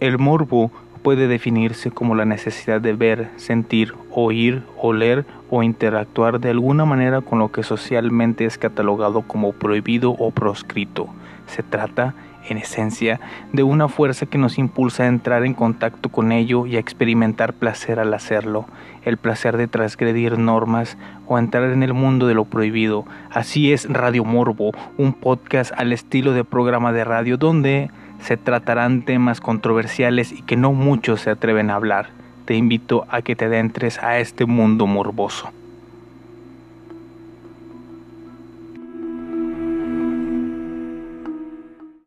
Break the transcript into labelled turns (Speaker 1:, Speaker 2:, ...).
Speaker 1: El morbo puede definirse como la necesidad de ver, sentir, oír, oler o interactuar de alguna manera con lo que socialmente es catalogado como prohibido o proscrito. Se trata, en esencia, de una fuerza que nos impulsa a entrar en contacto con ello y a experimentar placer al hacerlo, el placer de transgredir normas o entrar en el mundo de lo prohibido. Así es Radio Morbo, un podcast al estilo de programa de radio donde se tratarán temas controversiales y que no muchos se atreven a hablar. Te invito a que te adentres a este mundo morboso.